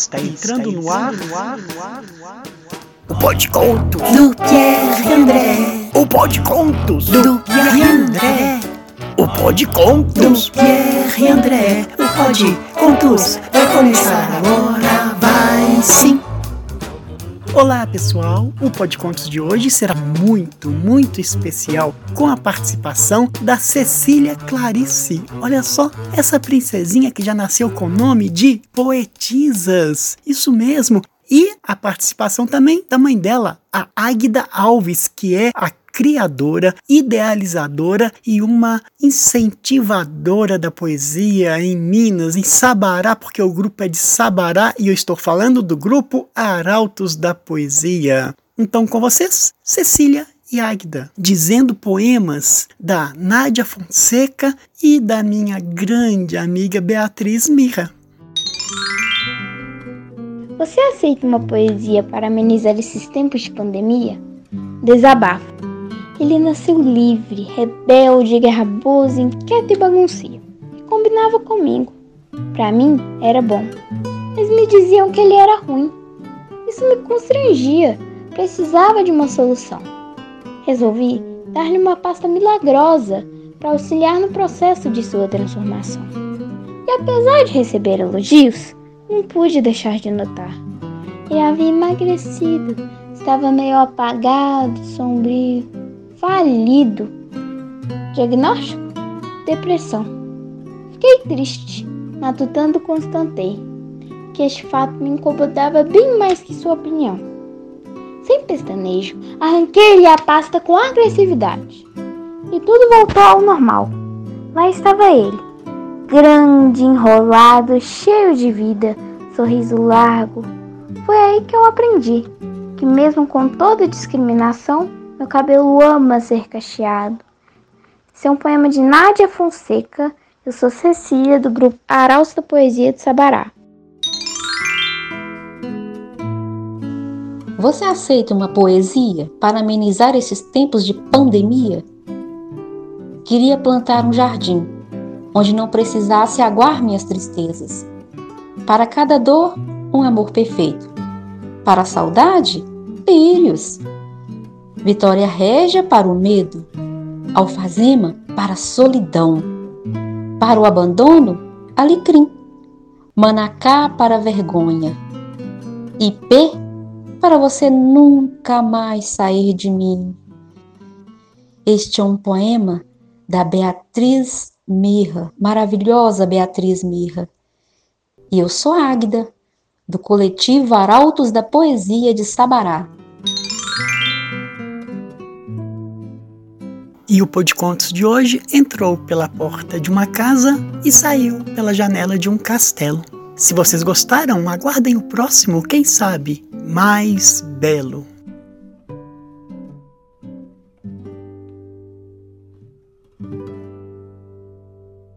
Está entrando no ar. O Pode Contos do Pierre André. O Pode Contos do Pierre André. O Pode Contos do Pierre André. O Pode Contos vai começar agora, vai sim. Olá pessoal, o Podcontos de hoje será muito, muito especial com a participação da Cecília Clarice. Olha só, essa princesinha que já nasceu com o nome de Poetisas. Isso mesmo, e a participação também da mãe dela, a Águida Alves, que é a criadora, idealizadora e uma incentivadora da poesia em Minas, em Sabará, porque o grupo é de Sabará e eu estou falando do grupo Arautos da Poesia. Então, com vocês, Cecília e Águida, dizendo poemas da Nádia Fonseca e da minha grande amiga Beatriz Mirra. Você aceita uma poesia para amenizar esses tempos de pandemia? Desabafo. Ele nasceu livre, rebelde, garraboso, inquieto e bagunceiro. E combinava comigo. Para mim, era bom. Mas me diziam que ele era ruim. Isso me constrangia. Precisava de uma solução. Resolvi dar-lhe uma pasta milagrosa para auxiliar no processo de sua transformação. E apesar de receber elogios, não pude deixar de notar. Ele havia emagrecido, estava meio apagado, sombrio falido. Diagnóstico? Depressão. Fiquei triste, matutando constatei que este fato me incomodava bem mais que sua opinião. Sem pestanejo, arranquei-lhe a pasta com agressividade. E tudo voltou ao normal. Lá estava ele, grande, enrolado, cheio de vida, sorriso largo. Foi aí que eu aprendi que, mesmo com toda discriminação, meu cabelo ama ser cacheado. Esse é um poema de Nádia Fonseca. Eu sou Cecília, do grupo Araus da Poesia de Sabará. Você aceita uma poesia para amenizar esses tempos de pandemia? Queria plantar um jardim onde não precisasse aguar minhas tristezas. Para cada dor, um amor perfeito. Para a saudade, brilhos. Vitória Régia para o medo, alfazema para a solidão, para o abandono, alecrim, manacá para a vergonha, ipê para você nunca mais sair de mim. Este é um poema da Beatriz Mirra, maravilhosa Beatriz Mirra. E eu sou Águida, do coletivo Arautos da Poesia de Sabará. E o Pô de Contos de hoje entrou pela porta de uma casa e saiu pela janela de um castelo. Se vocês gostaram, aguardem o próximo, quem sabe, mais belo.